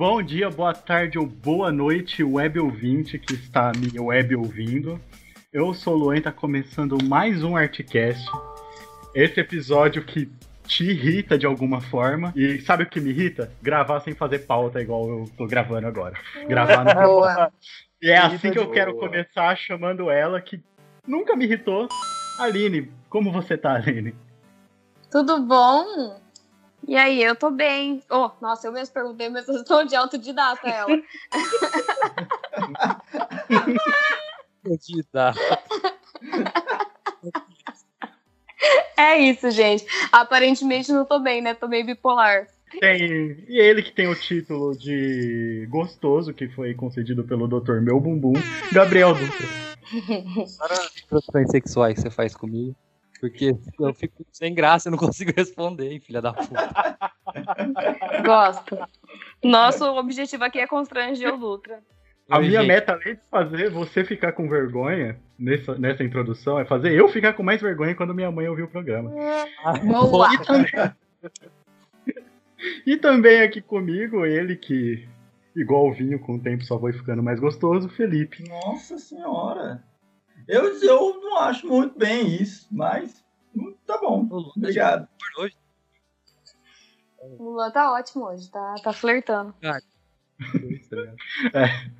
Bom dia, boa tarde ou boa noite, web ouvinte que está me web ouvindo. Eu sou o Luan tá começando mais um Artcast. Esse episódio que te irrita de alguma forma. E sabe o que me irrita? Gravar sem fazer pauta, igual eu tô gravando agora. Gravar no. Boa. E é assim que eu quero começar chamando ela, que nunca me irritou. Aline, como você tá, Aline? Tudo bom? E aí, eu tô bem. Oh, nossa, eu mesmo perguntei, mas eu estou de autodidata ela. Autodidata. É isso, gente. Aparentemente não tô bem, né? Tô meio bipolar. Tem. E ele que tem o título de gostoso, que foi concedido pelo Dr. Meu Bumbum, Gabriel Dutra. Produções sexuais que você faz comigo. Porque eu fico sem graça e não consigo responder, hein, filha da puta. Gosto. Nosso objetivo aqui é constranger o Dutra. A Oi, minha gente. meta, além de fazer você ficar com vergonha nessa, nessa introdução, é fazer eu ficar com mais vergonha quando minha mãe ouvir o programa. Boa. E também, e também aqui comigo, ele que, igual o vinho, com o tempo só foi ficando mais gostoso, Felipe. Nossa senhora. Eu, eu não acho muito bem isso, mas hum, tá bom. Obrigado. Hoje, O Luan tá ótimo hoje, tá, tá flertando.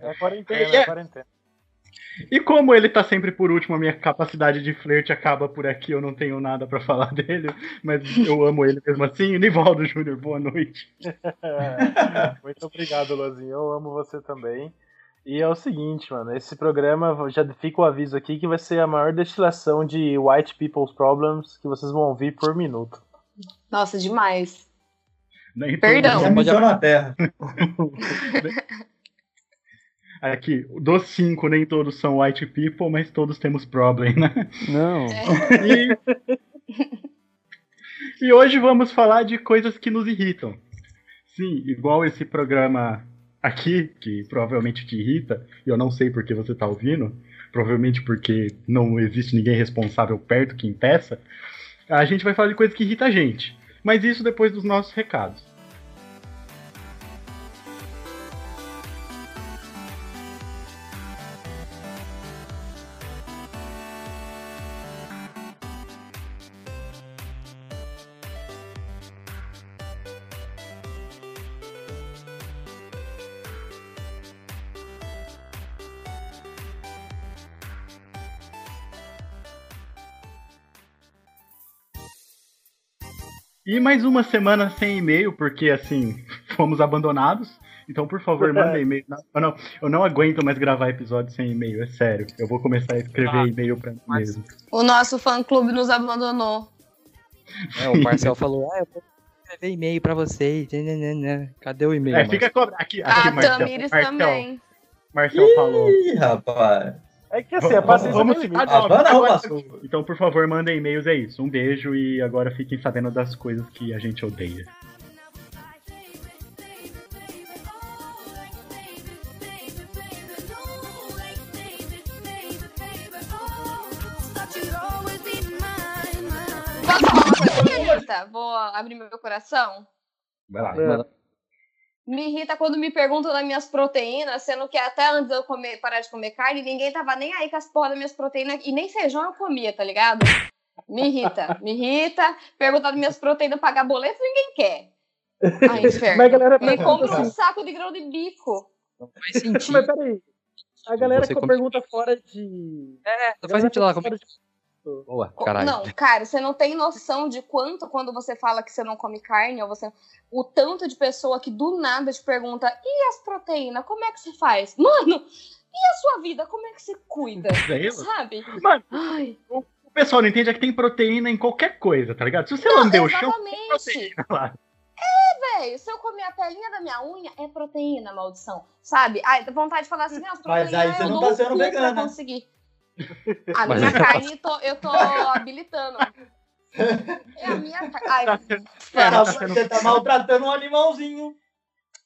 É quarentena, É, é, é. quarentena. E como ele tá sempre por último, a minha capacidade de flerte acaba por aqui, eu não tenho nada pra falar dele, mas eu amo ele mesmo assim. Nivaldo Júnior, boa noite. É, Muito obrigado, Lozinho. Eu amo você também. E é o seguinte, mano, esse programa, já fica o aviso aqui, que vai ser a maior destilação de white people's problems que vocês vão ouvir por minuto. Nossa, demais. Nem Perdão. todo Já mundo- na Terra. Aqui, dos cinco, nem todos são white people, mas todos temos problem, né? Não. E, e hoje vamos falar de coisas que nos irritam. Sim, igual esse programa aqui, que provavelmente te irrita, e eu não sei por que você tá ouvindo, provavelmente porque não existe ninguém responsável perto que impeça, a gente vai falar de coisas que irritam a gente. Mas isso depois dos nossos recados. E mais uma semana sem e-mail, porque assim, fomos abandonados. Então, por favor, manda e-mail. Não, eu não, eu não aguento mais gravar episódio sem e-mail, é sério. Eu vou começar a escrever Ah, e-mail pra mim mas- mesmo. O nosso fã-clube nos abandonou. É, o Marcel falou, ah, eu vou escrever e-mail pra vocês. Nananana. Cadê o e-mail? É, fica cobra. Aqui, aqui, A Marcel. Tamires Marcel, também. Marcel falou. Ih, rapaz. É que assim, a Vamos, paciência vamos citar limite. Ah, não. Então, por favor, mandem e-mails, é isso. Um beijo e agora fiquem sabendo das coisas que a gente odeia. Irrita? Vou abrir meu coração. Vai lá. É. Manda- Me irrita quando me perguntam das minhas proteínas, sendo que até antes de eu comer, parar de comer carne, ninguém tava nem aí com as porra das minhas proteínas, e nem feijão eu comia, tá ligado? Me irrita, me irrita. Perguntar das minhas proteínas, pagar boleto, ninguém quer. Ai, inferno. Me compra um assim, saco de grão de bico. Não faz sentido. mas peraí. A galera que pergunta fora de. É, a não faz sentido lá. Como... de- Boa, Co- caralho. Não, cara, você não tem noção de quanto, quando você fala que você não come carne, ou você. O tanto de pessoa que do nada te pergunta: e as proteínas? Como é que você faz? Mano, e a sua vida? Como é que você cuida? Daí, Sabe? Mano, Ai, o pessoal não entende é que tem proteína em qualquer coisa, tá ligado? Se você lamber o chão, tem exatamente. proteína lá. Velho, se eu comer a pelinha da minha unha, é proteína, maldição. Sabe? Ai, dá vontade de falar assim, as Mas proteínas aí você eu não tá sendo vegana. conseguir. A Mas- minha carne tô- eu tô habilitando. É a minha carne. Ai, Tá tá você tá maltratando um animalzinho.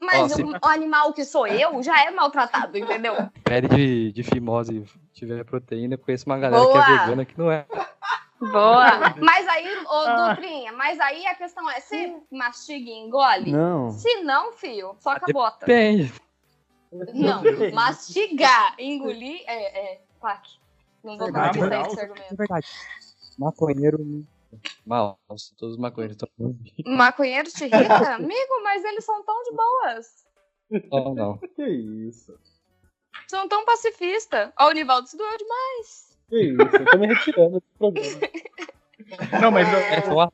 mas Ó, se- o, animal que sou eu já é maltratado, entendeu? Pele de, de fimose tiver proteína, eu conheço uma galera que Boa. é vegana que não é. Boa. Mas aí, ô Ah. Dutrinha, mas aí a questão é, você mastiga e engole? Não. Se não, fio, só com a bota. Depende. Não, mastigar, engolir, é, é, claque. Não vou Verdade, sair verdade. É argumento. verdade. Maconheiro. Mal, todos os maconheiros estão. Maconheiro te irrita? Amigo, mas eles são tão de boas. Não, não. Que isso? São tão pacifistas. Ó, o Nivaldo se doeu demais. Que isso? Eu tô me retirando do programa. Não, mas eu- É só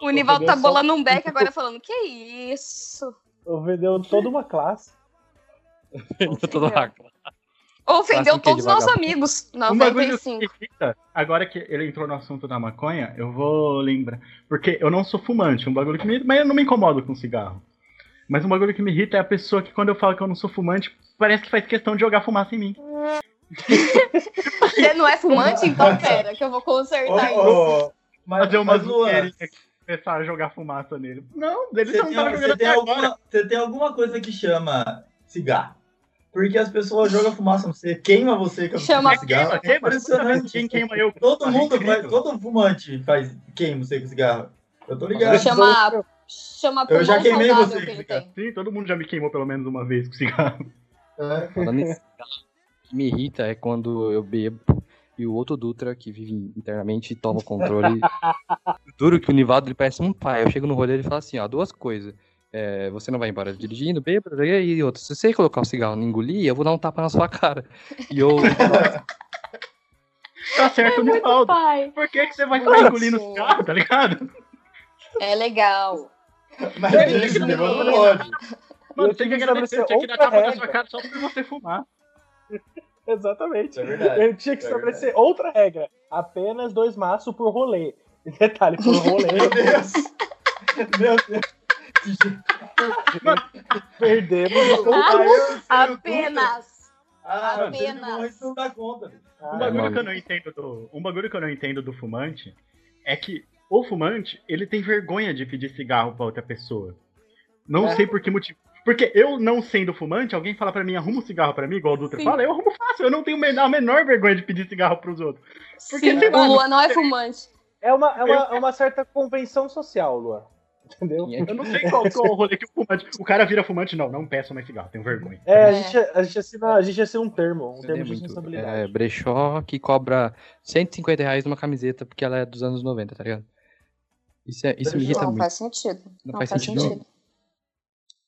O Nivaldo tá peguei só- bolando um beck agora falando, que isso? Ofendeu toda uma classe. eu tô no vácuo. Ofendeu todos os nossos amigos. um bagulho que 95. irrita, agora que ele entrou no assunto da maconha, eu vou lembrar. Porque eu não sou fumante, um bagulho que me irrita, mas eu não me incomodo com cigarro. Mas um bagulho que me irrita é a pessoa que, quando eu falo que eu não sou fumante, parece que faz questão de jogar fumaça em mim. Você não é fumante? Então pera, que eu vou consertar isso. Ô, ô, mas, Fazer uma mas começar a jogar fumaça nele. Não, você não tem, tava você, jogando tem alguma, você tem alguma coisa que chama cigarro. Porque as pessoas jogam fumaça no você, queima você com Chama- com cigarro. Queima, queima. Impressionante. que quem queima eu. Todo Ah, mundo faz, todo fumante faz queima você com cigarro. Eu tô ligado. Chama, chama Eu já queimei você, que ele cara. tem. Sim, todo mundo já me queimou pelo menos uma vez com cigarro. É. Falando em cigarro, o que me irrita é quando eu bebo e o outro Dutra, que vive internamente, toma o controle. Duro que o Nivaldo ele parece um pai. Eu chego no rolê e ele fala assim: ó, duas coisas. É, você não vai embora dirigindo, bêbado, e outra. Se você colocar o cigarro e engolir, eu vou dar um tapa na sua cara. E eu. Tá certo, Muito Nivaldo. pai. Por que, que você vai ficar engolindo Sim. cigarro, tá ligado? É legal. Mas É, não pode. Mano, Eu tem que tinha que agradecer, estabelecer tinha que dar outra tapa na regra. sua cara só por você fumar. Exatamente. É verdade. Eu tinha que É estabelecer outra regra. Apenas dois maços por rolê. Detalhe, por rolê. Meu Deus. Meu Deus. Perdemos. Aí eu sei o Apenas. Ah, Apenas. não- dá conta. Um Ah, bagulho mano. que eu não entendo do. Um bagulho que eu não entendo do fumante é que o fumante, ele tem vergonha de pedir cigarro pra outra pessoa. Não É. sei por que motivo. Porque eu, não sendo fumante, alguém fala pra mim, arruma um cigarro pra mim, igual o Dutra Sim. fala, eu arrumo fácil, eu não tenho a menor vergonha de pedir cigarro pros outros. Porque, Sim, sei lá, o Luan não é fumante. É uma, é, uma, é uma certa convenção social, Luan. Entendeu? Eu não sei qual, qual o rolê que o fumante. O cara vira fumante, não, não peço mais cigarro, tenho vergonha. É, a É. gente, a, gente assina, a gente assina um termo, um termo de muito. responsabilidade. É, brechó que cobra 150 reais numa camiseta porque ela é dos anos 90, tá ligado? Isso, é, isso me irrita Não muito. faz sentido. Não Não faz faz sentido, sentido.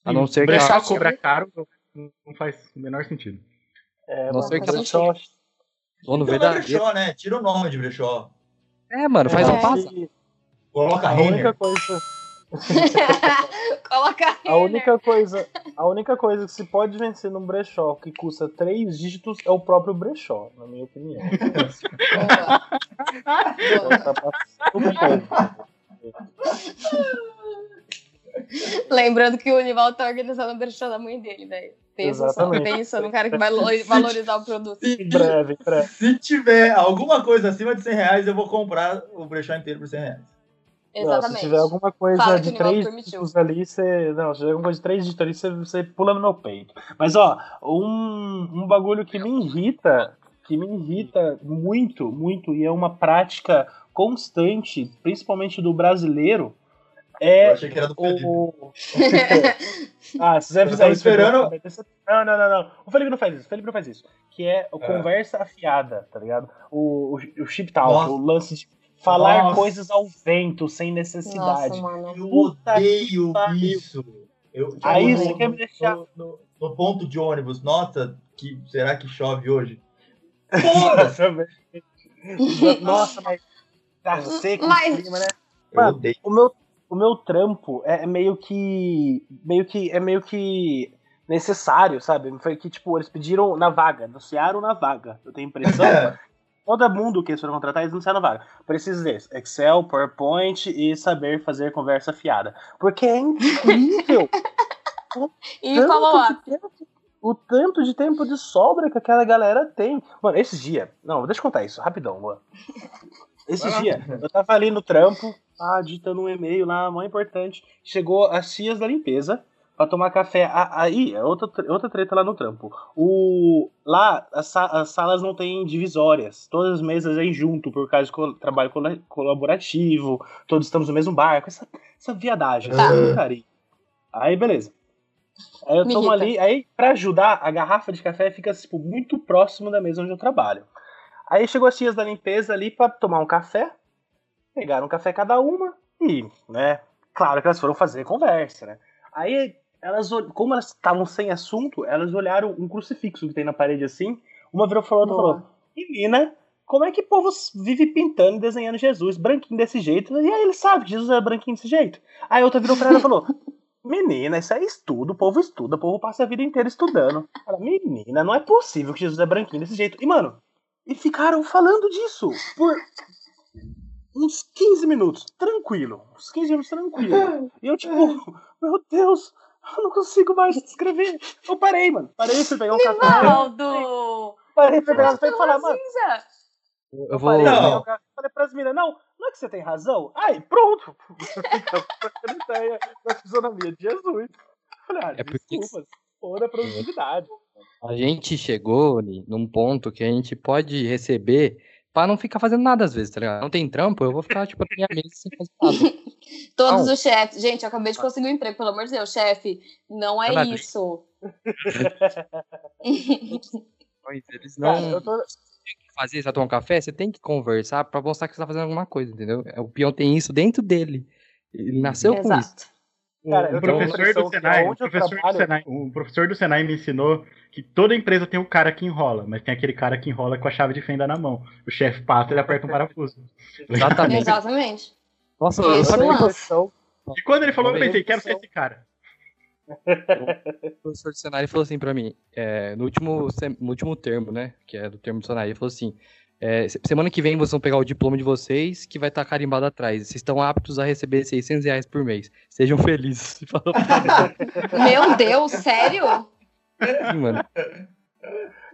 A não ser que Brechó ela... cobra caro, não não faz o menor sentido. É, Não sei que ela- brechó- Ou no Então não é verdadeiro. brechó, né? Tira o nome de brechó. É, mano, faz É. um passo. Coloca A única coisa, Coloca a única coisa, a única coisa que se pode vencer num brechó que custa três dígitos é o próprio brechó, na minha opinião. Boa. Boa. Lembrando que o Nivaldo tá organizando o brechó da mãe dele, velho. Pensa só, Exatamente. pensa no cara que vai lo- valorizar o produto. Em breve, em breve. Se tiver alguma coisa acima de 100 reais, eu vou comprar o brechó inteiro por 100 reais. Não, Exatamente. se tiver alguma coisa Fala de três dígitos ali, você. Não, se tiver alguma coisa de três dígitos ali, você, você pula no meu peito. Mas ó, um, um bagulho que me irrita, que me irrita muito, muito, e é uma prática constante, principalmente do brasileiro, Eu é achei que era do Felipe. o. ah, se você Eu fizer isso. esperando- Não, não, não, não. O Felipe não faz isso. O Felipe não faz isso. Que é o É. conversa afiada, tá ligado? O, o, o chip talk, Nossa. o lance de falar Nossa. coisas ao vento, sem necessidade. Nossa, mano. Eu Puta odeio isso. Eu, tipo, Aí no, você quer me deixar- No, no- no ponto de ônibus, nossa, que, será que chove hoje? Nossa, mas tá seco Mas- clima, né? Eu Mano, odeio. o meu, o meu trampo é meio que. meio que. é meio que necessário, sabe? Foi que, tipo, eles pediram na vaga, anunciaram na vaga. Eu tenho a impressão. Todo mundo que eles foram contratar, eles anunciaram na vaga. Precisa desse. Excel, PowerPoint e saber fazer conversa fiada. Porque é incrível E falou o tanto de tempo de sobra que aquela galera tem. Mano, esses dias. Não, deixa eu contar isso, rapidão, mano. Lá. dias, eu tava ali no trampo, ah, digitando um e-mail lá, mó importante. Chegou as tias da limpeza, pra tomar café. Aí, é outra, outra treta lá no trampo. O, lá, as, as salas não têm divisórias. Todas as mesas aí junto, por causa de col- trabalho col- colaborativo. Todos estamos no mesmo barco. Essa, essa viadagem, Tá. essa. Aí, beleza. Aí eu Me tomo irrita. ali. Aí, pra ajudar, a garrafa de café fica, tipo, muito próximo da mesa onde eu trabalho. Aí chegou as tias da limpeza ali pra tomar um café. Pegaram um café cada uma e, né, claro que elas foram fazer conversa, né? Aí elas, como elas estavam sem assunto, elas olharam um crucifixo que tem na parede assim. Uma virou outra e Boa. falou: Menina, como é que o povo vive pintando e desenhando Jesus branquinho desse jeito? E aí ele sabe que Jesus é branquinho desse jeito. Aí a outra virou pra ela e falou: Menina, isso é estudo, o povo estuda, o povo passa a vida inteira estudando. Ela, menina, não é possível que Jesus é branquinho desse jeito. E, mano, e ficaram falando disso por uns 15 minutos, tranquilo. Uns 15 minutos tranquilo. E eu, tipo, meu Deus, eu não consigo mais escrever. Eu parei, mano. Parei, fui pegar um café. Nivaldo! Parei, fui pegar um café e Pela falar, mano. cinza! Eu Eu vou. parei, Não. um café, falei pras meninas, não, não é que você tem razão? Aí, pronto. Trocando ideia da fisionomia de Jesus. Falei, ah, É porque- desculpa, foda a produtividade. A gente chegou num ponto que a gente pode receber pra não ficar fazendo nada às vezes, tá ligado? Não tem trampo, eu vou ficar, tipo, na minha mesa sem fazer nada. Todos Não. os chefes. Gente, eu acabei de conseguir um emprego, pelo amor de Deus, chefe. Não é Verdade. isso. Eles não Cara, eu tô, fazer, você vai tomar um café, você tem que conversar pra mostrar que você tá fazendo alguma coisa, entendeu? O peão tem isso dentro dele. Ele nasceu com isso. Cara, a professor do Senai, eu professor do trabalho- Senai, o professor do Senai me ensinou que toda empresa tem um cara que enrola, mas tem aquele cara que enrola com a chave de fenda na mão. O chefe passa, ele aperta um parafuso. Exatamente. Exatamente. Nossa, eu impressão E quando ele falou, eu pensei, quero ser esse cara. o professor do cenário falou assim pra mim, é, no, último, no último termo, né, que é do termo do cenário, ele falou assim, é, se- semana que vem vocês vão pegar o diploma de vocês, que vai estar carimbado atrás. Vocês estão aptos a receber 600 reais por mês. Sejam felizes. Meu Deus, sério? mim, mano.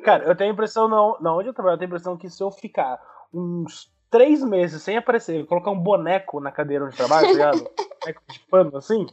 Cara, eu tenho a impressão, não, não, onde eu trabalho, eu tenho a impressão que se eu ficar uns três meses sem aparecer, colocar um boneco na cadeira onde eu trabalho, tá ligado? boneco de pano, assim.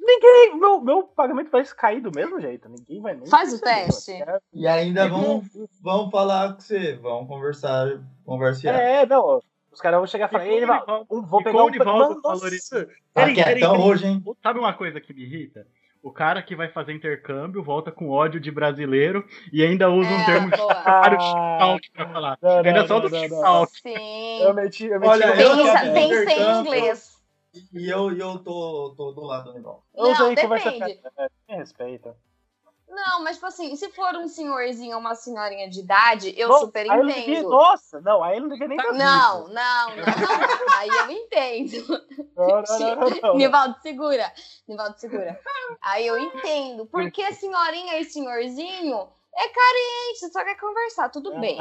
Ninguém. Meu, meu pagamento vai cair do mesmo jeito. Ninguém vai nem. Faz o teste. mano. E ainda vão, vão falar com você, vão conversar, conversar. É, não. Os caras vão chegar e falar, E o um- vou pegar um. o Nivaldo Mano, valoriza- nossa, Tá peraí, peraí, quietão peraí. hoje, hein? Sabe uma coisa que me irrita? O cara que vai fazer intercâmbio volta com ódio de brasileiro e ainda usa um É, termo boa. para o Ah, pra falar. não, ainda não, só não, do não, não. TikTok. Sim. Eu meti, eu meti Olha, eu Pensa, não- pensa em inglês. E eu, eu tô, tô do lado do Nival. Eu Não, usei conversa depende. fiada, né? Me respeita. Não, mas tipo assim, se for um senhorzinho ou uma senhorinha de idade, eu Nossa, super aí devia- entendo. Nossa, não, aí ele não devia nem ter Não, não, não, não. Aí eu entendo. Não, não, não, não, não. Nivaldo, segura. Nivaldo, segura. Aí eu entendo. Porque senhorinha e senhorzinho é carente, só quer conversar, tudo bem.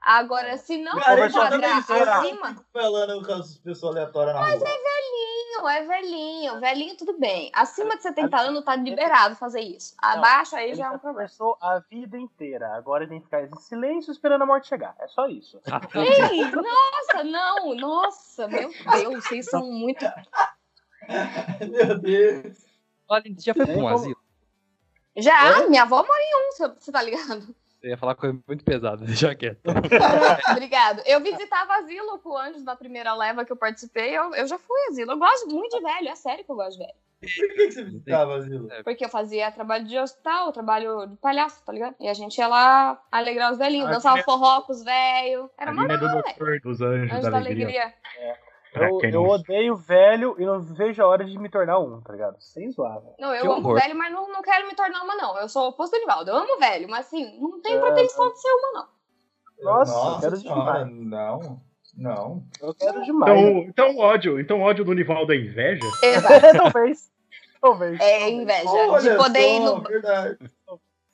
Agora, se não sou, eu acima, fico falando com as pessoas aleatórias na rua. velhinho, é velhinho. Velhinho, tudo bem. Acima de 70 anos tá liberado fazer isso. Abaixo aí Ele já é um problema. conversou a vida inteira. Agora ele tem que ficar em silêncio esperando a morte chegar. É só isso. Ei, nossa, não, nossa, meu Deus, vocês são muito. Meu Deus. Olha, já foi pra um asilo? Já, minha avó mora em um, você- você tá ligado? Eu ia falar coisa muito pesada, deixa quieto. Obrigado. Eu visitava asilo com o Anjos da primeira leva que eu participei. Eu, eu já fui asilo. Eu gosto muito de velho, é sério que eu gosto de velho. Por que, que você visitava asilo? Porque eu fazia trabalho de hospital, trabalho de palhaço, tá ligado? E a gente ia lá alegrar os velhinhos, Ah, dançava que- forró com os velhos. Era A mó linha do velho. Doutor dos Anjos Anjos da da Alegria. alegria. Pra Eu, eu odeio velho e não vejo a hora de me tornar um, tá ligado? Sem zoar, velho. Não, eu Que amo horror. velho, mas não, não quero me tornar uma, não. Eu sou o oposto do Nivaldo. Eu amo velho, mas assim, não tenho É, pretensão de ser uma, não. Nossa, eu quero senhora, demais. não, não. Eu quero demais. Então, então o ódio, então o ódio do Nivaldo é inveja? Exato. talvez. Talvez. É inveja. Olha de poder ir, só, no, verdade.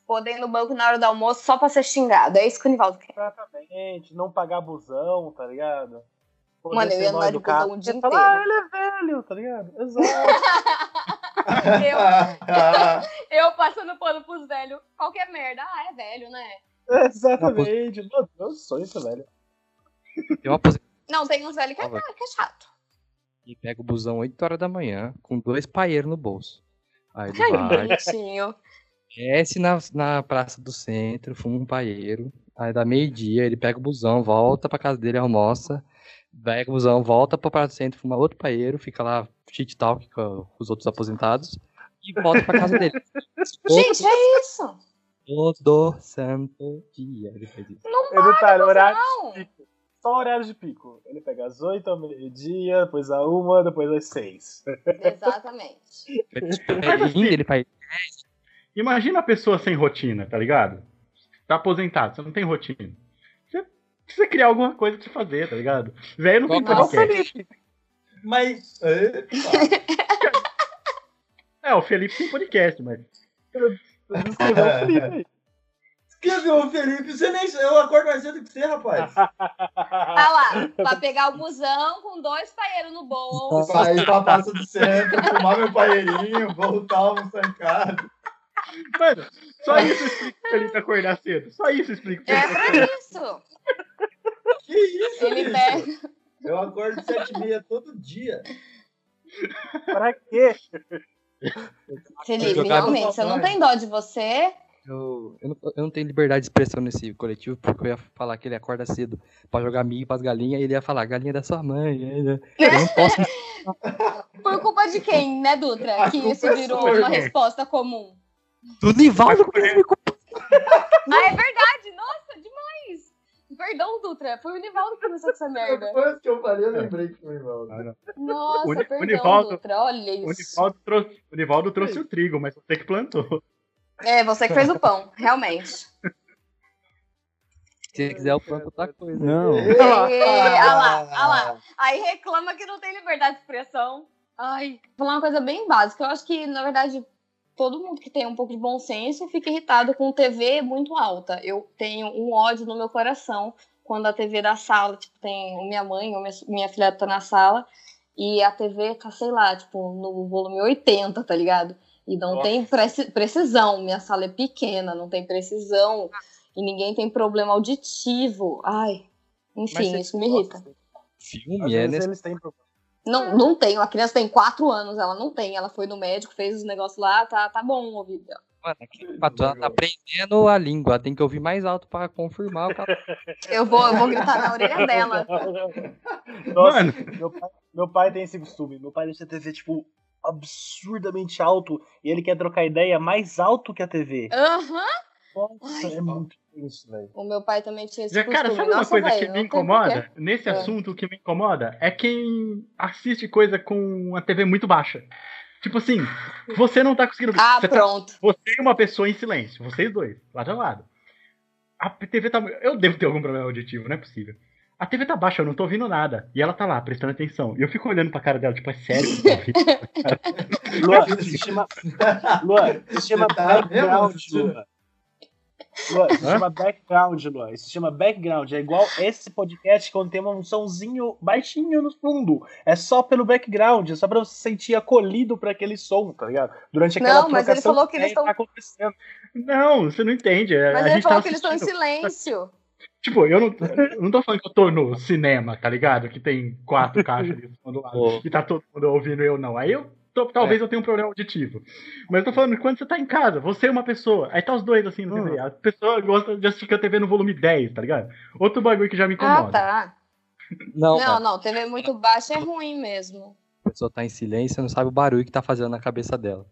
poder ir no banco na hora do almoço só pra ser xingado. É isso que o Nivaldo quer. Exatamente. Não pagar busão, tá ligado? Mano, eu ia andar de educado. busão o dia Você fala, Ah, inteiro. ele é velho, tá ligado? Exato. Eu passando pano pros velhos, qualquer merda. Ah, é velho, né? Exatamente. Meu Deus, sonho isso, velho. Posi- Não, tem uns velhos que é, que é chato. E pega o busão 8 horas da manhã, com dois paeiros no bolso. Aí ele Ai, vai, bonitinho. desce na, na praça do centro, fuma um paeiro. Aí dá meio-dia, ele pega o busão, volta pra casa dele, almoça. Pega o busão, volta pra praça do centro, fuma outro paeiro, fica lá shit talk com os outros aposentados. E volta pra casa dele. Gente, é isso. Todo santo dia ele faz isso. E detalhe, horário Não. de pico. Só horário de pico. Ele pega às 8 ao meio-dia, depois a uma, depois às 6. Exatamente. Ele ele faz Imagina a pessoa sem rotina, tá ligado? Tá aposentado, você não tem rotina. Você precisa criar alguma coisa pra fazer, tá ligado? Velho não tem o podcast. Mas. Epa. É, o Felipe tem podcast, mas. Escreveu o Felipe. Escreveu, Felipe. Você nem. Eu acordo mais cedo que você, rapaz. Tá lá, pra pegar o busão com dois paeiros no bolso. Sair pra praça do centro, fumar meu paeirinho, voltar, almoçar em casa. Mano, só isso explica o Felipe acordar cedo. Só isso explica o É pra isso. Que isso, Ele bicho? pega. Eu acordo sete e meia todo dia. Pra quê? Felipe, realmente, você não tem dó de você. Eu, eu, não, eu não tenho liberdade de expressão nesse coletivo, porque eu ia falar que ele acorda cedo pra jogar milho pras galinhas, e ele ia falar, galinha da sua mãe. né? Eu não posso. Por culpa de quem, né, Dutra? A Que isso é virou sua, uma né? resposta comum. Do Nivaldo Ah, é verdade! Nossa! Perdão, Dutra. Foi o Nivaldo que começou com essa merda. Depois que eu falei, eu lembrei que foi igual. Nossa, O Ni- o perdão, Nivaldo- Dutra. Olha O isso. Nivaldo trouxe, o Nivaldo trouxe o trigo, mas você que plantou. É, você que fez o pão, realmente. Se quiser, eu planto outra coisa. Não. Ah lá, ah lá. Aí reclama que não tem liberdade de expressão. Ai, vou falar uma coisa bem básica. Eu acho que, na verdade, todo mundo que tem um pouco de bom senso fica irritado com TV muito alta. Eu tenho um ódio no meu coração quando a TV da sala, tipo, tem minha mãe ou minha, minha filha tá na sala e a TV tá, sei lá, tipo, no volume 80, tá ligado? E não Nossa. tem preci- precisão. Minha sala é pequena, não tem precisão. E ninguém tem problema auditivo. Ai, enfim, isso me irrita. Filme Às é vezes nesse. eles têm problema. Não, não tenho. A criança tem quatro anos, ela não tem. Ela foi no médico, fez os negócios lá, tá, tá bom o ouvido dela. Mano, aqui, ela tá aprendendo a língua, tem que ouvir mais alto pra confirmar o que ela Eu vou, eu vou gritar na orelha dela. Nossa, Mano, meu pai, meu pai tem esse costume. Meu pai deixa a TV, tipo, absurdamente alto. E ele quer trocar ideia mais alto que a TV. Aham. Nossa, Ai. é muito isso, velho. O meu pai também tinha esse já, cara, costume. sabe uma Nossa, coisa velho, que me incomoda? Nesse É. assunto, o que me incomoda é quem assiste coisa com a TV muito baixa. Tipo assim, você não tá conseguindo ver. Ah, você, tá- pronto. você e uma pessoa em silêncio, vocês dois, lado a lado. A TV tá. Eu devo ter algum problema auditivo, não é possível. A TV tá baixa, eu não tô ouvindo nada. E ela tá lá, prestando atenção. E eu fico olhando pra cara dela, tipo, é sério que? Luan, se chama. Luan, isso se chama tá background? Luan. Luan, se chama background, Luan. Isso se chama background. É igual esse podcast quando tem um somzinho baixinho no fundo. É só pelo background, é só pra você se sentir acolhido por aquele som, tá ligado? Durante aquela Não, mas ele falou que eles estão- tá acontecendo. Não, você não entende. é, Mas a ele gente falou tá que eles estão em silêncio. Tipo, eu não, eu não tô falando que eu tô no cinema, tá ligado? Que tem quatro caixas ali do lado Pô. e tá todo mundo ouvindo eu não. Aí eu tô- talvez eu tenha um problema auditivo. Mas eu tô falando que quando você tá em casa, você e uma pessoa, aí tá os dois assim no Hum. TV. A pessoa gosta de assistir a TV no volume 10, tá ligado? Outro bagulho que já me Ah, incomoda. tá. Não, Não, não, TV muito baixa é ruim mesmo. a pessoa tá em silêncio, não sabe o barulho que tá fazendo na cabeça dela.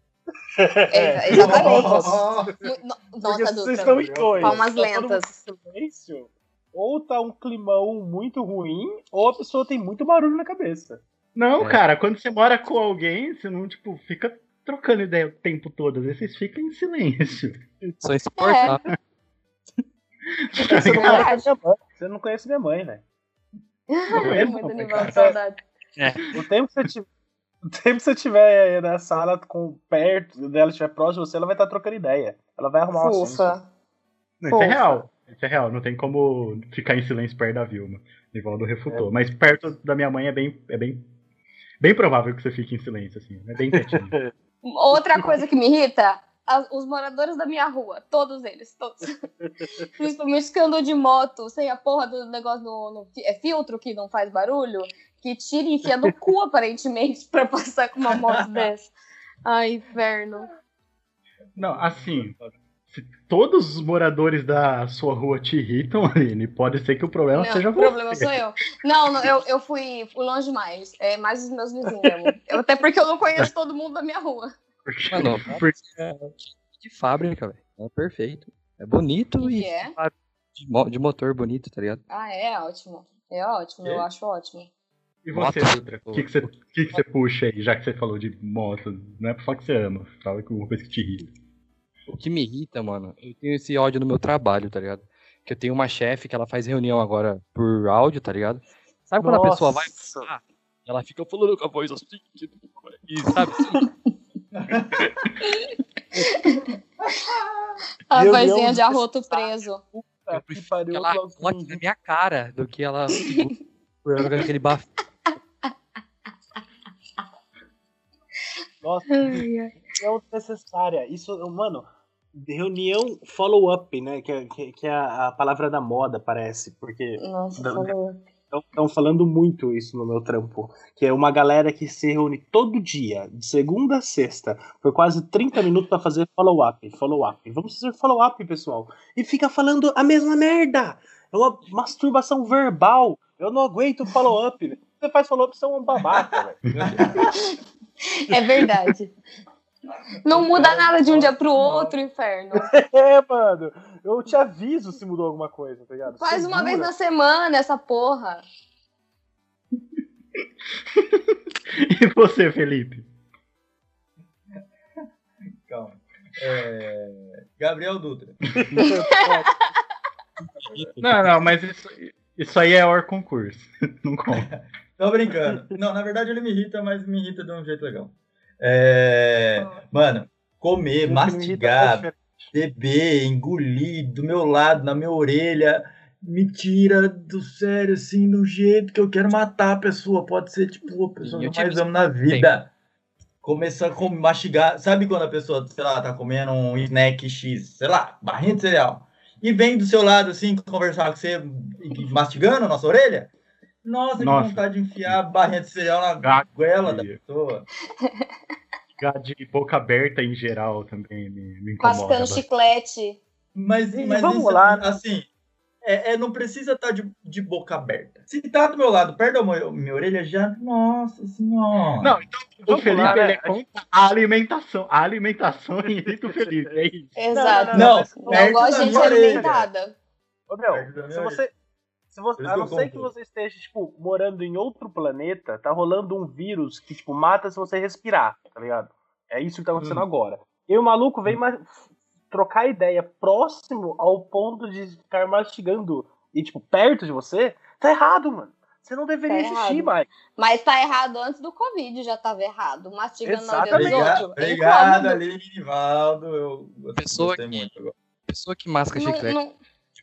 É, exatamente. Oh, Nossa, vocês Dutra. estão em dois. Palmas lentas. silêncio, ou tá um climão muito ruim, ou a pessoa tem muito barulho na cabeça. Não, É. cara, quando você mora com alguém, você não, tipo, fica trocando ideia o tempo todo. Às vezes vocês ficam em silêncio. Só insuportável. Tá Você não, ligado? conhece minha mãe, você não conhece minha mãe, né? É muito nível de saudade. O tempo que você tiver. O tempo que você tiver na sala com perto dela, estiver próximo de você, ela vai estar trocando ideia. Ela vai arrumar um assunto. Fofa. Não, isso é Fofa. real. Isso é real. Não tem como ficar em silêncio perto da Vilma. Nivaldo refutou. Mas perto da minha mãe é bem, é bem, bem provável que você fique em silêncio, assim. É bem quietinho. Outra coisa que me irrita, as- os moradores da minha rua, todos eles, todos. Principalmente que andam de moto, sem a porra do negócio do no- é filtro que não faz barulho, que tira e enfia no cu, aparentemente, pra passar com uma moto dessa. Ai, inferno. Não, assim, se todos os moradores da sua rua te irritam, Aline, pode ser que o problema Não, seja o problema você. sou eu. Não, não, eu, eu fui, longe demais. É mais os meus vizinhos mesmo. Eu- até porque eu não conheço todo mundo da minha rua. Porque, Mano, porque- de fábrica, velho. É perfeito. É bonito e que é? de, mo- de motor bonito, tá ligado? Ah, é ótimo. É ótimo, eu É. acho ótimo. e você. Dutra? O que, que, você, que, que você puxa aí, já que você falou de moto? Não é pra falar que você ama, fala que uma coisa que te irrita. O que me irrita, mano, eu tenho esse ódio no meu trabalho, tá ligado? Que eu tenho uma chefe que ela faz reunião agora por áudio, tá ligado? Sabe quando a pessoa vai Nossa. falar, ela fica falando com a voz assim, e sabe? assim? A Meu vozinha Deus, de arroto preso. Eu prefiro que ela coloque na minha cara do que ela por aquele bafo. Nossa, reunião necessária. Isso, mano, reunião follow-up, né? Que, é- que, que é a, a palavra da moda, parece. Porque Nossa, Não, falou. estão falando muito isso no meu trampo. Que é uma galera que se reúne todo dia, de segunda a sexta, por quase 30 minutos pra fazer follow-up. Follow-up. Vamos fazer follow-up, pessoal. E fica falando a mesma merda. É uma masturbação verbal. Eu não aguento follow-up. Você faz follow-up, você é um babaca, velho. É verdade. Não muda nada de um dia pro outro, inferno. É, mano. Eu te aviso se mudou alguma coisa, tá ligado? Faz uma Segura. vez na semana essa porra. E você, Felipe? Calma. É, Gabriel Dutra. Não, não, mas isso, isso aí é hora concurso. Não conta. Tô brincando. Não, na verdade ele me irrita, mas me irrita de um jeito legal. É, Mano, comer, mastigar, diferente. beber, engolir do meu lado, na minha orelha, me tira do sério, assim, do jeito que eu quero matar a pessoa. Pode ser, tipo, a pessoa que Eu mais amo na vida. Começar a com- mastigar. Sabe quando a pessoa, sei lá, tá comendo um snack X, sei lá, barrinha de cereal, e vem do seu lado, assim, conversar com você, mastigando a nossa orelha? Nossa, Nossa. que vontade de enfiar a barrinha de cereal na Gato. goela da pessoa. Ficar de boca aberta em geral também me, me incomoda. Mascando bastante. chiclete. Mas, mas vamos isso, lá, né? assim, é, é, não precisa estar de, de boca aberta. Se tá do meu lado, perto da minha, minha orelha, já. Nossa senhora. Não, então o Felipe lá, né? ele é contra a alimentação. A alimentação irrita o Felipe, é isso. Exato. não, Não, perto gosto da de gente orelha. alimentada. Ô, meu, se orelha. você. Se você, a não ser que você esteja, tipo, morando em outro planeta, tá rolando um vírus que, tipo, mata se você respirar, tá ligado? É isso que tá acontecendo Hum. agora. E o maluco vem ma- trocar ideia próximo ao ponto de ficar mastigando e, tipo, perto de você, tá errado, mano. Você não deveria Tá existir, errado. Mike. Mas tá errado antes do Covid, já tava errado. Mastigando na orelha Obrigado, outros. É obrigado incômodo. Aline Nivaldo. Eu Pessoa que- muito pessoa que masca Não- chiclete não-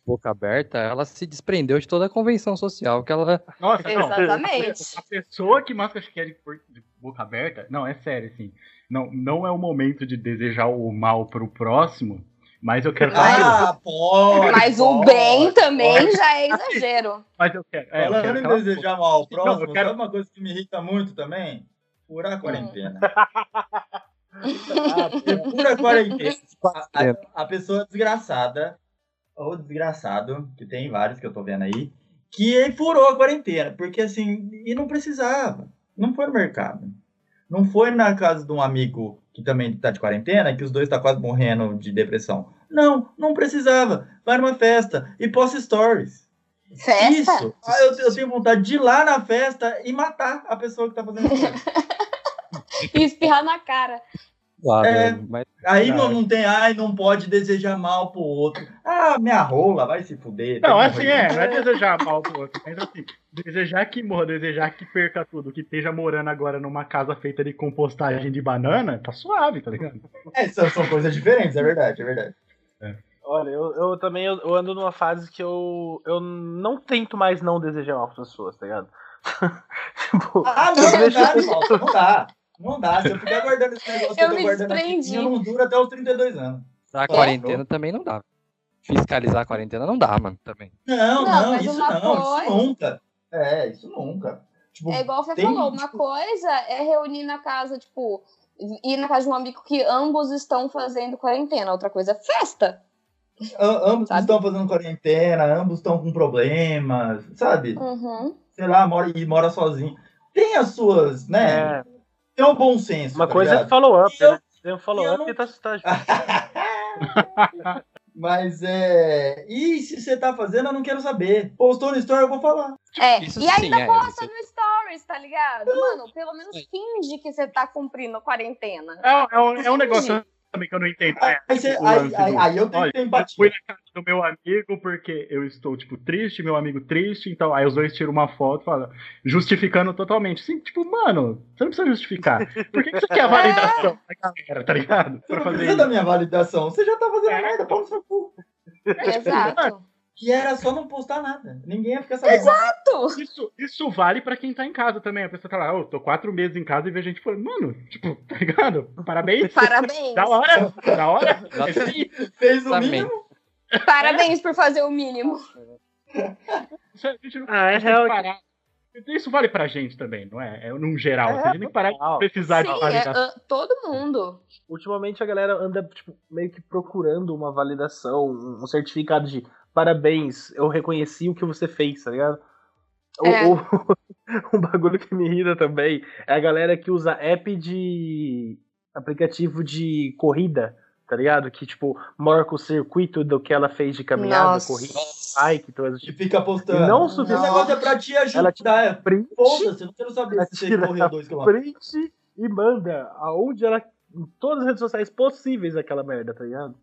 boca aberta, ela se desprendeu de toda a convenção social que ela. Nossa, não. Exatamente. A pessoa que masca chiclete de boca aberta, não, é sério, assim. Não, não é o momento de desejar o mal pro próximo, mas eu quero falar. Ah, pode. Mas o pode, bem também pode. já é exagero. Mas eu quero. É, eu quero em desejar mal ao próximo, Não, eu quero- uma coisa que me irrita muito também? Furar a quarentena. Ah, Fura a quarentena. A, a- a pessoa desgraçada, ou desgraçado, que tem vários que eu tô vendo aí, que furou a quarentena, porque assim, e não precisava. Não foi no mercado. Não foi na casa de um amigo que também tá de quarentena, que os dois tá quase morrendo de depressão. Não, não precisava. Vai numa festa e posta stories. Festa? Isso. Ah, eu, eu tenho vontade de ir lá na festa e matar a pessoa que tá fazendo isso. E espirrar na cara. Claro, É. mas Aí não, Verdade. não tem, ai, não pode desejar mal pro outro. Ah, minha rola, vai se fuder. Não, assim é, não é desejar mal pro outro, mas assim, desejar que morra, desejar que perca tudo, que esteja morando agora numa casa feita de compostagem de banana, tá suave, tá ligado? É, são, são coisas diferentes, é verdade, é verdade. Olha, eu, eu também eu, eu ando numa fase que eu, eu não tento mais não desejar mal pras pessoas, tá ligado? tipo, Ah, não, não dá, irmão, não dá. Não dá. Se eu ficar guardando esse negócio que Eu eu tô me guardando aqui, desprendi. eu não dura até os 32 anos. a quarentena também não dá. Fiscalizar a quarentena não dá, mano, também. Não, Não, não, mas isso uma não, coisa- isso nunca. É, isso nunca. Tipo, É igual você tem- falou, uma coisa é reunir na casa, tipo, ir na casa de um amigo que ambos estão fazendo quarentena, outra coisa é festa. a- ambos Sabe? estão fazendo quarentena, ambos estão com problemas, sabe? Uhum. Sei lá, mora, e mora sozinho. Tem as suas, né? É, Tem um bom senso. uma tá coisa é ligado? follow-up, Eu- né? Tem um follow-up e tá, tá Mas é. E se você tá fazendo, eu não quero saber. Postou no story, eu vou falar. É, Isso e ainda sim, é, posta isso- no Stories, tá ligado? Mano, pelo menos finge que você tá cumprindo a quarentena. É, é um, é um negócio também que eu não entendo. É, Aí, você- o aí, lance aí, do- aí eu tenho Olha, que ter eu empatia. fui na casa do meu amigo porque eu estou, tipo, triste, meu amigo triste, então aí os dois tiram uma foto e falam, justificando totalmente. Assim, tipo, mano, você não precisa justificar. Por que, que você quer a validação da galera, tá ligado? Pra Não fazer precisa isso. da minha validação. Você já tá fazendo É. merda, pau no seu cu. Exato. Que era só não postar nada. Ninguém ia ficar sabendo. Exato. Isso, isso vale pra quem tá em casa também. A pessoa tá lá, eu tô quatro meses em casa e vê gente falando, mano, tipo, tá ligado? Parabéns. Parabéns. Da hora, da hora. É aí. Fez o mínimo. Parabéns por fazer o mínimo. Isso, a gente não Ah, é tem que real. parar. Isso vale pra gente também, não é? É num geral. assim, a gente tem que parar de precisar Sim, de é, validação. ah, todo mundo. Ultimamente a galera anda tipo, meio que procurando uma validação, um certificado de parabéns, eu reconheci o que você fez, tá ligado? O- É. o- um bagulho que me irrita também é a galera que usa app de aplicativo de corrida, tá ligado? Que tipo marca o circuito do que ela fez de caminhada, Nossa. corrida, bike, coisas E tipo. fica postando. E não o Esse suficiente. negócio é pra te ajudar. Ela tira print, Foda-se, eu não quero saber ela se você correu dois quilômetros. print e manda aonde ela. Em todas as redes sociais possíveis aquela merda, tá ligado?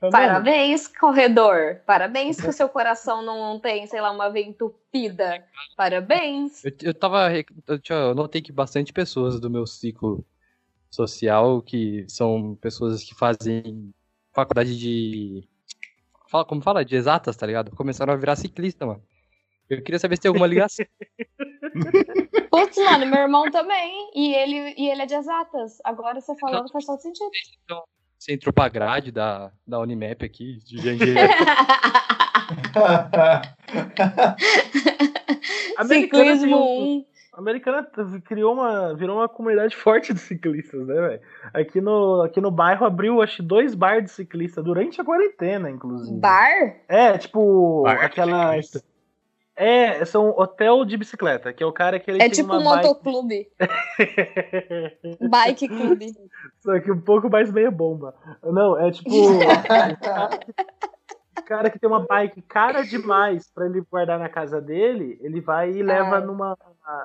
Mano, Parabéns, corredor. Parabéns que o seu coração não tem, sei lá, uma veia entupida. Parabéns. Eu, eu tava. Eu, eu notei que bastante pessoas do meu ciclo social, que são pessoas que fazem faculdade de. Fala, como fala? De exatas, tá ligado? Começaram a virar ciclista, mano. Eu queria saber se tem alguma ligação. Putz, mano, meu irmão também. E ele, e ele é de exatas. Agora você falando faz todo sentido. Você entrou pra grade da, da Unimap aqui, de Jandira. a Americana tem Ciclismo um- 1. A Americana criou uma, virou uma comunidade forte de ciclistas, né, velho? Aqui no, aqui no bairro abriu, acho, dois bar de ciclista durante a quarentena, inclusive. Bar? É, tipo, Bar ciclista. É, são hotel de bicicleta, que é o cara que ele É tipo um bike. motoclube. Bike clube. Só que um pouco mais meia bomba. Não, é tipo. o cara que tem uma bike cara demais pra ele guardar na casa dele, ele vai e leva Ai. numa,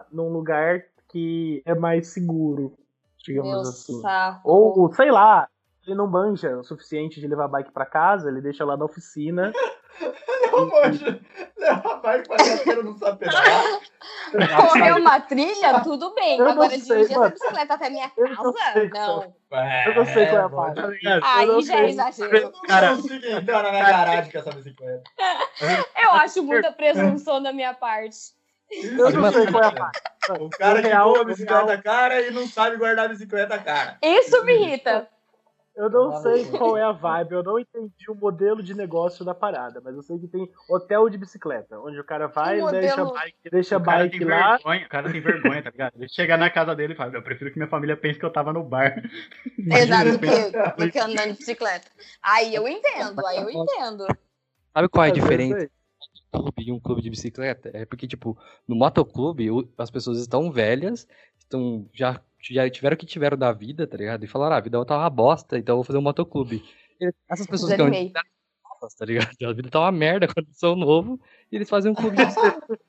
num lugar que é mais seguro, digamos Meu assim. saco. Ou, sei lá, ele não manja o suficiente de levar a bike pra casa, ele deixa lá na oficina. Não, poxa. Leva a bike pra casa que eu não sabe pedalar. Correr uma trilha, tudo bem. Eu não Agora, sei, dirigir essa bicicleta até minha Eu não casa? sei Não. Eu não sei qual é a parte. Não Aí já é exagero. Não Cara- entrar na minha garagem com essa bicicleta. Eu acho muita presunção da minha parte. Eu não sei qual é a parte. O cara que voa a bicicleta cara e não sabe guardar a bicicleta cara. Isso me irrita. Eu não sei qual é a vibe, eu não entendi o modelo de negócio da parada, mas eu sei que tem hotel de bicicleta, onde o cara vai, Que deixa a bike, deixa O cara bike tem lá. vergonha, o cara tem vergonha, tá ligado? Ele chega na casa dele e fala, eu prefiro que minha família pense que eu tava no bar. Exato, do que, do que andando de bicicleta. Aí eu entendo, aí eu entendo. Sabe qual é a diferença um clube e um clube de bicicleta? É porque, tipo, no motoclube, as pessoas estão velhas, estão já, já tiveram o que tiveram da vida, tá ligado? E falaram, ah, a vida tá uma bosta, então eu vou fazer um motoclube. E essas pessoas que estão tá ligado? A vida tá uma merda quando são novo, e eles fazem um clube de bicicleta.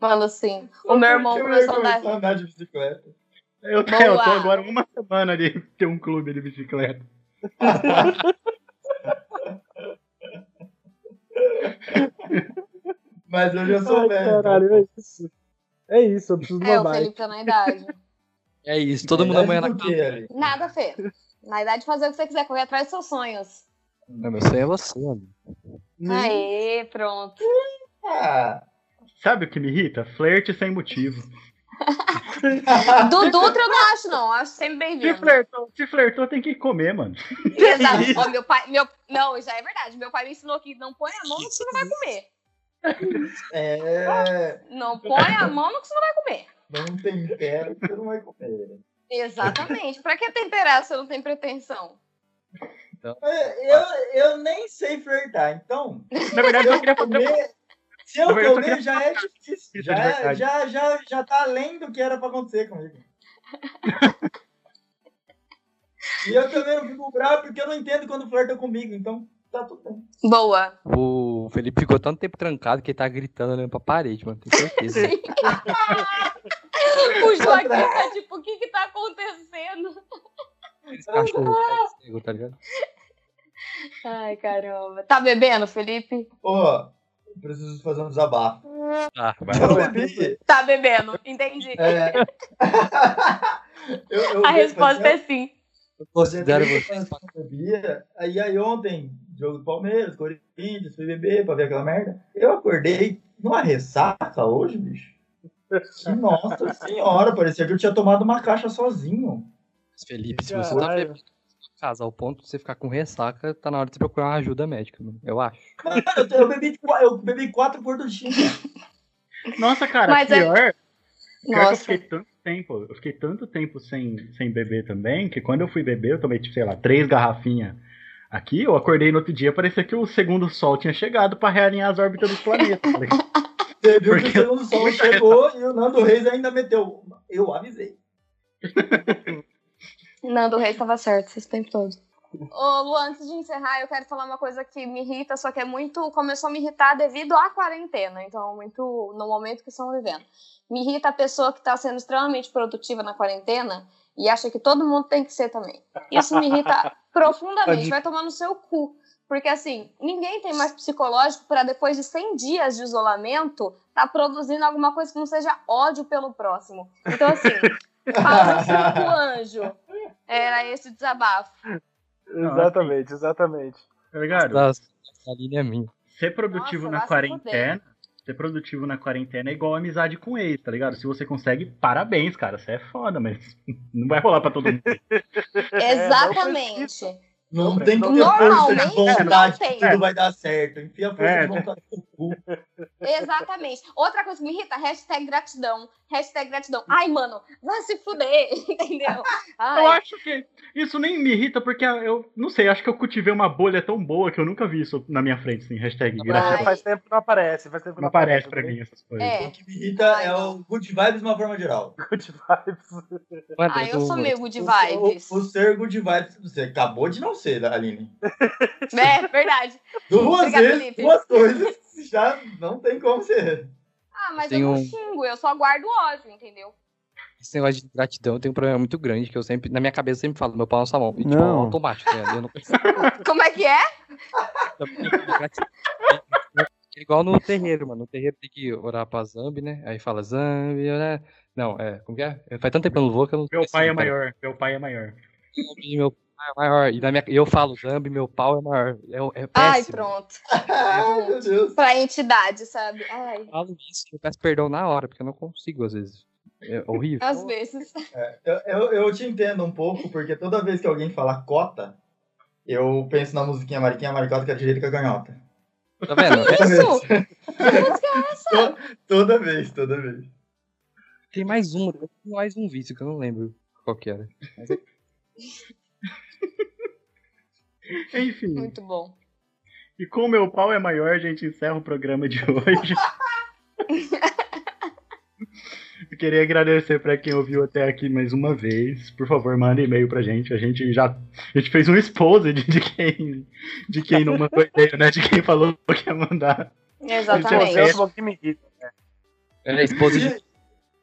Mano, assim, o meu irmão começou a andar. de bicicleta. Eu, tô- eu tô agora uma semana de ter um clube de bicicleta. Mas eu já sou Ai, velho. então. caralho, é isso. É isso, eu preciso de É, uma o bike. Felipe tá na idade. É isso, todo mundo amanhã na ali? Nada, Fê. Na idade de fazer o que você quiser, correr atrás dos seus sonhos. Não, meu sonho é você, amigo. Aê, pronto. Ah. Sabe o que me irrita? Flerte sem motivo. Do Dutra eu não acho, não. Acho sempre Se bem-vindo. flertou, se flertou, tem que comer, mano. Exato. Ó, meu pai, meu... Não, já é verdade. Meu pai me ensinou que não põe a mão no que você não vai comer. É. Não põe a mão no que você não vai comer. Não tempera, você não vai comer. Exatamente. Pra que temperar se não tem pretensão? É, Eu, eu nem sei flertar, então. Na verdade, Se eu eu queria fazer comer, se eu verdade, comer queria já é difícil. É Já, verdade. já, já, já tá além do que era pra acontecer comigo. e eu também não fico bravo porque eu não entendo quando flerta comigo, então tá tudo bem. Boa. O Felipe ficou tanto tempo trancado que ele tá gritando olhando pra parede, mano. Tenho certeza. Sim. o Joaquim tá tipo, o que que tá acontecendo? Esse cachorro cego, tá ligado? Ai, caramba. Tá bebendo, Felipe? Ô, preciso fazer um desabafo. Ah, vai. Eu bebi. Tá bebendo, entendi. É... eu, eu A resposta é sim. Eu considero você. bebia. Aí, aí ontem, jogo do Palmeiras, Corinthians, fui beber pra ver aquela merda. Eu acordei numa ressaca hoje, bicho. Que Nossa senhora, parecia que eu tinha tomado uma caixa sozinho. Felipe, se você tá Caralho. bebendo casa ao ponto de você ficar com ressaca, tá na hora de você procurar uma ajuda médica, mano. Eu acho. Mano, eu, eu bebi, eu bebi quatro gorduchinhas. Nossa, cara, Mas é- pior, pior que eu Nossa. fiquei tanto tempo, eu fiquei tanto tempo sem, sem beber também, que quando eu fui beber, eu tomei, tipo, sei lá, três garrafinhas aqui, eu acordei no outro dia, parecia que o segundo sol tinha chegado pra realinhar as órbitas dos planetas. ligado? Você viu que o Porque segundo sol chegou e o Nando Reis ainda meteu. Eu avisei. Nando Reis estava certo esse tempo todo. Ô, Lu, antes de encerrar, eu quero falar uma coisa que me irrita, só que é muito. Começou a me irritar devido à quarentena, então, muito no momento que estão vivendo. Me irrita a pessoa que está sendo extremamente produtiva na quarentena e acha que todo mundo tem que ser também. Isso me irrita profundamente. Vai tomar no seu cu. Porque, assim, ninguém tem mais psicológico para depois de 100 dias de isolamento tá produzindo alguma coisa que não seja ódio pelo próximo. Então, assim, fala cu, anjo. Era esse o desabafo. Exatamente, exatamente. Tá ligado? Essa, essa linha é minha. Ser produtivo Nossa, na quarentena. Ser produtivo na quarentena é igual amizade com ex, tá ligado? Se você consegue, parabéns, cara. Você é foda, mas não vai rolar pra todo mundo. Exatamente. Não Não, tem que ter normalmente força de vontade que tudo vai dar certo. Enfia a força É. de vontade no cu. Exatamente. Outra coisa que me irrita, hashtag gratidão. Hashtag gratidão. Ai, mano, vai se fuder, entendeu? Ai, Eu acho que isso nem me irrita, porque eu não sei, acho que eu cultivei uma bolha tão boa que eu nunca vi isso na minha frente, assim, hashtag gratidão. Faz tempo que não aparece, faz tempo que Não não aparece. pra mim essas coisas. É. O que me irrita Ai, é o good vibes de uma forma geral. Good vibes. Ai, eu sou meio good O- vibes. O, o ser good vibes, você acabou de não ser, Aline. É, verdade. Duas Obrigada, vezes, Felipe. duas coisas já não tem como ser. Ah, mas Tem eu não um- xingo, eu só guardo ódio, entendeu? Esse negócio de gratidão eu tenho um problema muito grande, que eu sempre, na minha cabeça, eu sempre falo, meu pau na sua mão. E, tipo, é Não. um automático, né? Eu não Como é que é? É igual no terreiro, mano. No terreiro tem que orar pra Zambi, né? Aí fala Zambi, né? Não, é, como que é? Faz tanto tempo que eu não vou que eu não Meu pai é maior, meu pai é maior. Meu pai é maior. E na minha, eu falo Zambi, meu pau é maior. É, é péssimo. Ai, pronto. Ai, meu Deus. Pra entidade, sabe? Ai, Eu falo isso, eu peço perdão na hora, porque eu não consigo às vezes. É horrível. às vezes. Eu, eu, eu te entendo um pouco, porque toda vez que alguém fala cota, eu penso na musiquinha Mariquinha Maricota que é direito com a ganhota. Tá vendo? É, Isso! Que música é essa? Toda vez, toda vez. tem mais um, tem mais um vício que eu não lembro qual que era. É- Enfim, Muito bom. e com meu pau é maior, a gente encerra o programa de hoje. Eu queria agradecer pra quem ouviu até aqui mais uma vez. Por favor, manda e-mail pra gente. A gente já a gente fez um expose de, de quem de quem não mandou e-mail, né? De quem falou que ia mandar. Exatamente. O me irrita. Era a esposa de.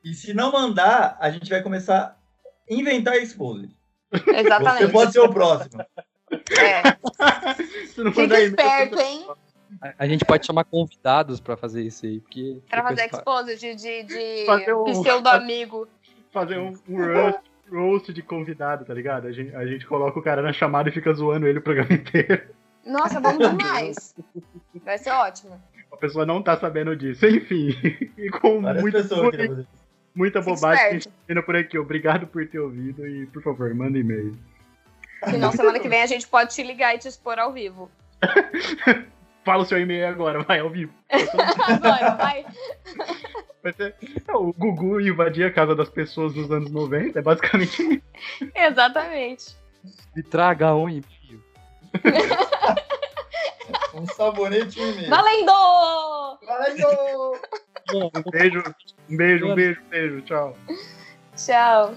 E, e se não mandar, a gente vai começar a inventar expose. Exatamente. Você pode ser o próximo. É. Fica esperto, hein? A, gente pode chamar convidados pra fazer isso aí, porque. Pra fazer expose de, de, de Fazer um- pseudo-amigo. fazer um, um roast, roast de convidado, tá ligado? A gente, a gente coloca o cara na chamada e fica zoando ele o programa inteiro. Nossa, vamos demais. Vai ser ótimo. A pessoa não tá sabendo disso. Enfim, e com Várias muita, muita bobagem que a gente termina por aqui. Obrigado por ter ouvido e, por favor, manda e-mail. Senão, semana que vem a gente pode te ligar e te expor ao vivo. Fala o seu e-mail agora, vai ao vivo. Agora, vai. É, o Gugu invadir a casa das pessoas nos anos 90, é basicamente isso. Exatamente. Me traga um e-mail. Um sabonete e um e-mail. Valendo! Valeu! Um beijo, um beijo, um beijo, um beijo, tchau. Tchau.